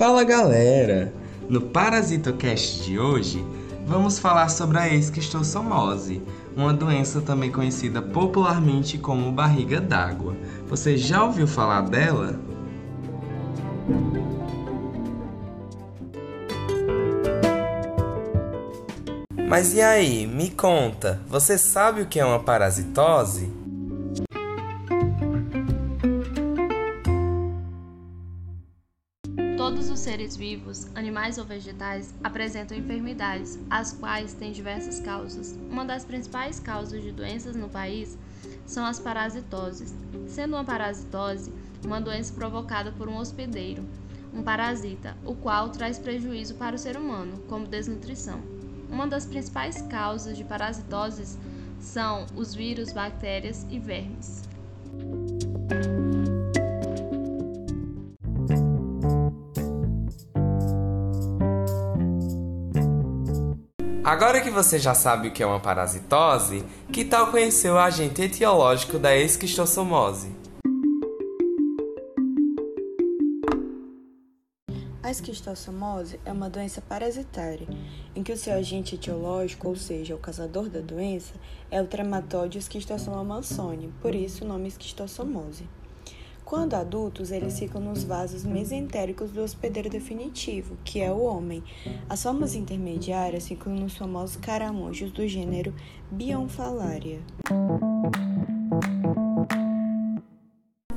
Fala galera! No Parasitocast de hoje, vamos falar sobre a esquistossomose, uma doença também conhecida popularmente como barriga d'água. Você já ouviu falar dela? Mas e aí, me conta, você sabe o que é uma parasitose? Os seres vivos, animais ou vegetais, apresentam enfermidades, as quais têm diversas causas. Uma das principais causas de doenças no país são as parasitoses, sendo uma parasitose uma doença provocada por um hospedeiro, um parasita, o qual traz prejuízo para o ser humano, como desnutrição. Uma das principais causas de parasitoses são os vírus, bactérias e vermes. Agora que você já sabe o que é uma parasitose, que tal conhecer o agente etiológico da esquistossomose? A esquistossomose é uma doença parasitária, em que o seu agente etiológico, ou seja, o causador da doença, é o trematóide esquistossoma mansoni, por isso o nome esquistossomose. Quando adultos, eles ficam nos vasos mesentéricos do hospedeiro definitivo, que é o homem. As formas intermediárias ficam nos famosos caramujos do gênero Bionfalaria.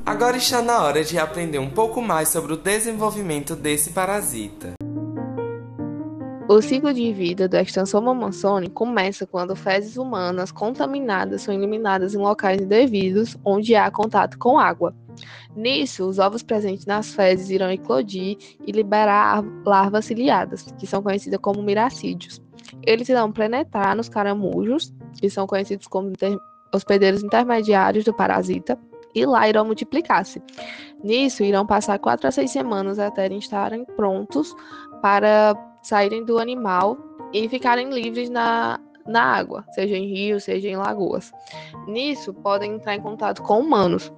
Agora está na hora de aprender um pouco mais sobre o desenvolvimento desse parasita. O ciclo de vida do Extansoma mansoni começa quando fezes humanas contaminadas são eliminadas em locais indevidos onde há contato com água. Nisso, os ovos presentes nas fezes irão eclodir e liberar larvas ciliadas, que são conhecidas como miracídios. Eles irão penetrar nos caramujos, que são conhecidos como inter hospedeiros intermediários do parasita, e lá irão multiplicar-se. Nisso, irão passar quatro a seis semanas até estarem prontos para saírem do animal e ficarem livres na, na água, seja em rios, seja em lagoas. Nisso, podem entrar em contato com humanos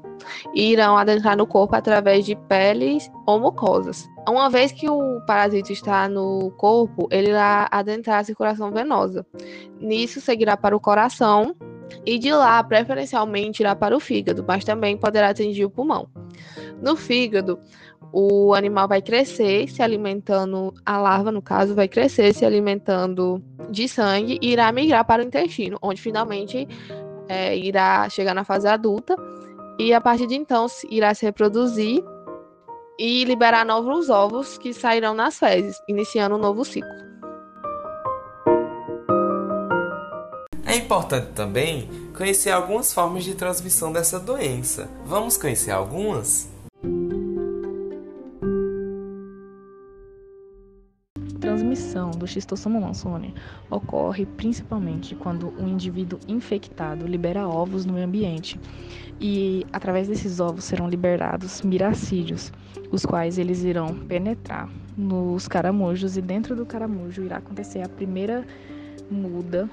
e irão adentrar no corpo através de peles ou mucosas. Uma vez que o parasita está no corpo, ele irá adentrar a circulação venosa. Nisso, seguirá para o coração e de lá, preferencialmente, irá para o fígado, mas também poderá atingir o pulmão. No fígado, o animal vai crescer se alimentando, a larva, no caso, vai crescer se alimentando de sangue e irá migrar para o intestino, onde finalmente é, irá chegar na fase adulta e a partir de então irá se reproduzir e liberar novos ovos que sairão nas fezes, iniciando um novo ciclo. É importante também conhecer algumas formas de transmissão dessa doença. Vamos conhecer algumas? Do Schistosoma mansoni ocorre principalmente quando um indivíduo infectado libera ovos no meio ambiente e através desses ovos serão liberados miracídios, os quais eles irão penetrar nos caramujos e dentro do caramujo irá acontecer a primeira muda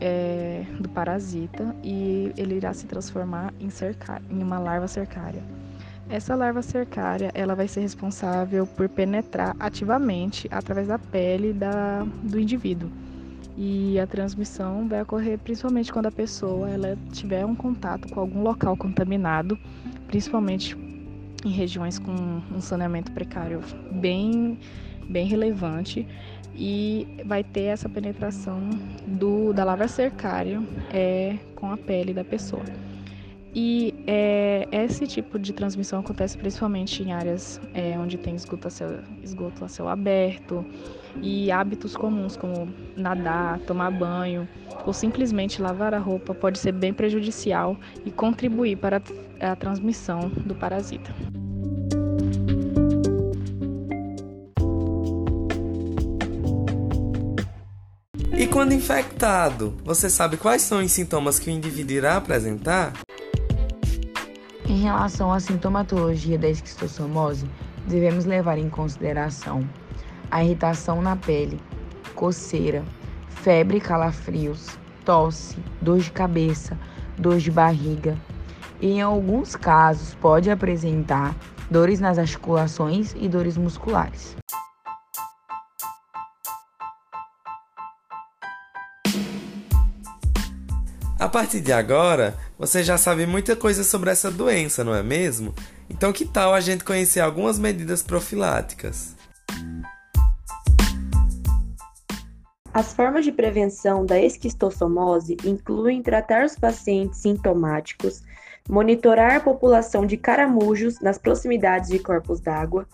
é, do parasita e ele irá se transformar em, cerca, em uma larva cercária. Essa larva cercária ela vai ser responsável por penetrar ativamente através da pele da, do indivíduo. E a transmissão vai ocorrer principalmente quando a pessoa ela tiver um contato com algum local contaminado, principalmente em regiões com um saneamento precário bem, bem relevante e vai ter essa penetração do, da larva cercária é, com a pele da pessoa. E é, esse tipo de transmissão acontece principalmente em áreas é, onde tem esgoto a, céu, esgoto a céu aberto e hábitos comuns como nadar, tomar banho ou simplesmente lavar a roupa pode ser bem prejudicial e contribuir para a transmissão do parasita. E quando infectado, você sabe quais são os sintomas que o indivíduo irá apresentar? Em relação à sintomatologia da esquistossomose, devemos levar em consideração a irritação na pele, coceira, febre e calafrios, tosse, dor de cabeça, dor de barriga e, em alguns casos, pode apresentar dores nas articulações e dores musculares. A partir de agora, você já sabe muita coisa sobre essa doença, não é mesmo? Então, que tal a gente conhecer algumas medidas profiláticas? As formas de prevenção da esquistossomose incluem tratar os pacientes sintomáticos, monitorar a população de caramujos nas proximidades de corpos d'água,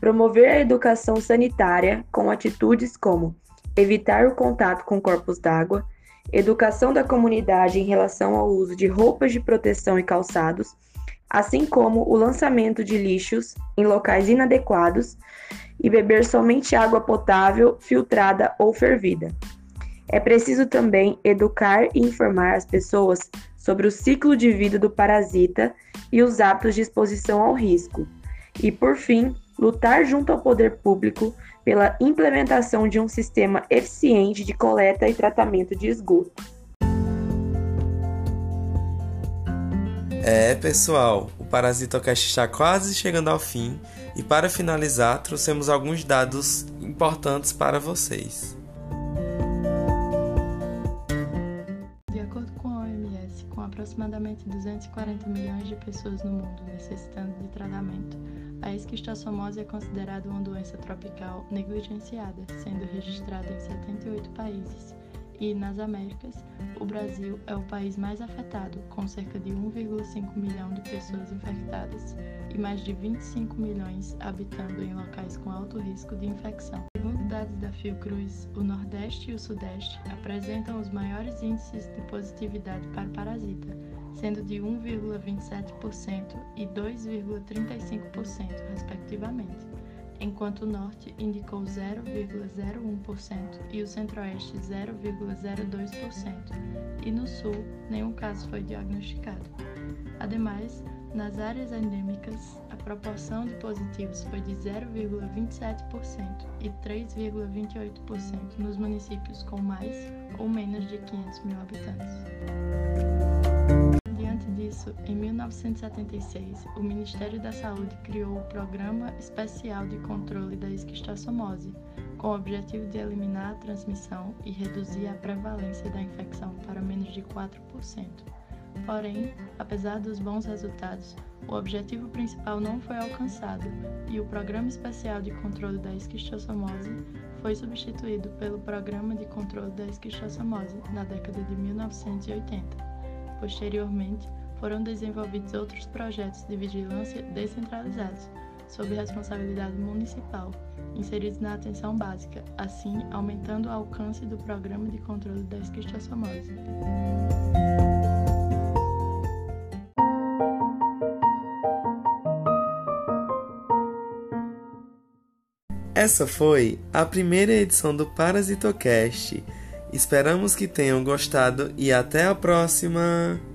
promover a educação sanitária com atitudes como evitar o contato com corpos d'água, educação da comunidade em relação ao uso de roupas de proteção e calçados, assim como o lançamento de lixos em locais inadequados e beber somente água potável, filtrada ou fervida. É preciso também educar e informar as pessoas sobre o ciclo de vida do parasita e os hábitos de exposição ao risco. E, por fim, lutar junto ao poder público pela implementação de um sistema eficiente de coleta e tratamento de esgoto. É, pessoal, o Parasitocast está quase chegando ao fim e para finalizar, trouxemos alguns dados importantes para vocês. De acordo com a OMS, com aproximadamente 240 milhões de pessoas no mundo necessitando de tratamento, a esquistossomose é considerada uma doença tropical negligenciada, sendo registrada em 78 países. E nas Américas, o Brasil é o país mais afetado, com cerca de 1,5 milhão de pessoas infectadas e mais de 25 milhões habitando em locais com alto risco de infecção. Segundo dados da Fiocruz, o Nordeste e o Sudeste apresentam os maiores índices de positividade para parasita, sendo de 1,27% e 2,35%, respectivamente, enquanto o Norte indicou 0,01% e o Centro-Oeste 0,02%, e no Sul nenhum caso foi diagnosticado. Ademais, nas áreas endêmicas, a proporção de positivos foi de 0,27% e 3,28% nos municípios com mais ou menos de 500 mil habitantes disso, em 1976, o Ministério da Saúde criou o Programa Especial de Controle da Esquistossomose, com o objetivo de eliminar a transmissão e reduzir a prevalência da infecção para menos de 4%. Porém, apesar dos bons resultados, o objetivo principal não foi alcançado e o Programa Especial de Controle da Esquistossomose foi substituído pelo Programa de Controle da Esquistossomose na década de 1980. Posteriormente, foram desenvolvidos outros projetos de vigilância descentralizados, sob responsabilidade municipal, inseridos na atenção básica, assim aumentando o alcance do programa de controle da esquistossomose. Essa foi a primeira edição do Parasitocast. Esperamos que tenham gostado e até a próxima!